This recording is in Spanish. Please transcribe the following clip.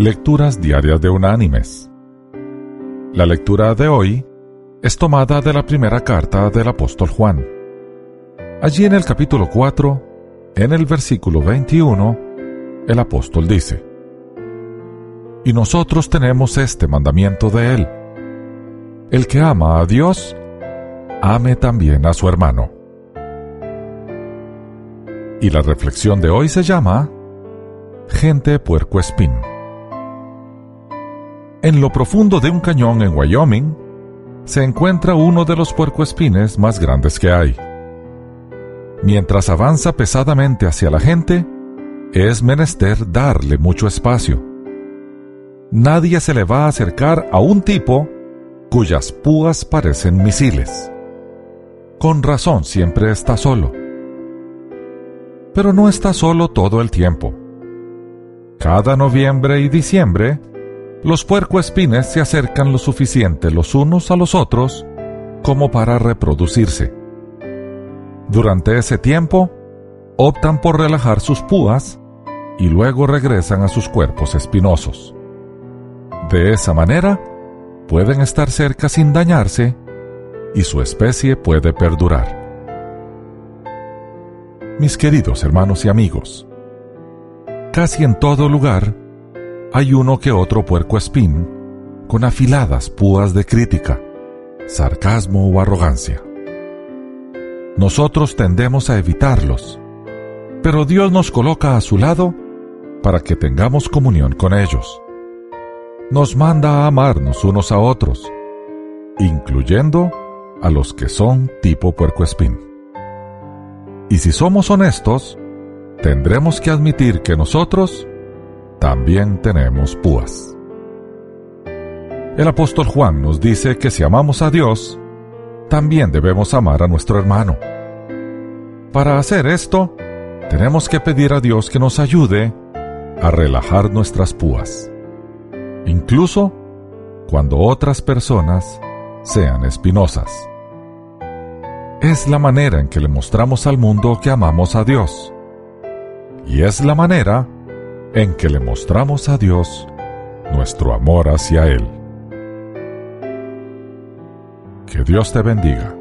Lecturas Diarias de Unánimes. La lectura de hoy es tomada de la primera carta del apóstol Juan. Allí en el capítulo 4, en el versículo 21, el apóstol dice, Y nosotros tenemos este mandamiento de él. El que ama a Dios, ame también a su hermano. Y la reflexión de hoy se llama Gente puercoespín. En lo profundo de un cañón en Wyoming se encuentra uno de los puercoespines más grandes que hay. Mientras avanza pesadamente hacia la gente, es menester darle mucho espacio. Nadie se le va a acercar a un tipo cuyas púas parecen misiles. Con razón siempre está solo pero no está solo todo el tiempo. Cada noviembre y diciembre, los puercoespines se acercan lo suficiente los unos a los otros como para reproducirse. Durante ese tiempo, optan por relajar sus púas y luego regresan a sus cuerpos espinosos. De esa manera, pueden estar cerca sin dañarse y su especie puede perdurar mis queridos hermanos y amigos. Casi en todo lugar hay uno que otro puerco espín con afiladas púas de crítica, sarcasmo o arrogancia. Nosotros tendemos a evitarlos, pero Dios nos coloca a su lado para que tengamos comunión con ellos. Nos manda a amarnos unos a otros, incluyendo a los que son tipo puercoespín. Y si somos honestos, tendremos que admitir que nosotros también tenemos púas. El apóstol Juan nos dice que si amamos a Dios, también debemos amar a nuestro hermano. Para hacer esto, tenemos que pedir a Dios que nos ayude a relajar nuestras púas, incluso cuando otras personas sean espinosas es la manera en que le mostramos al mundo que amamos a Dios. Y es la manera en que le mostramos a Dios nuestro amor hacia Él. Que Dios te bendiga.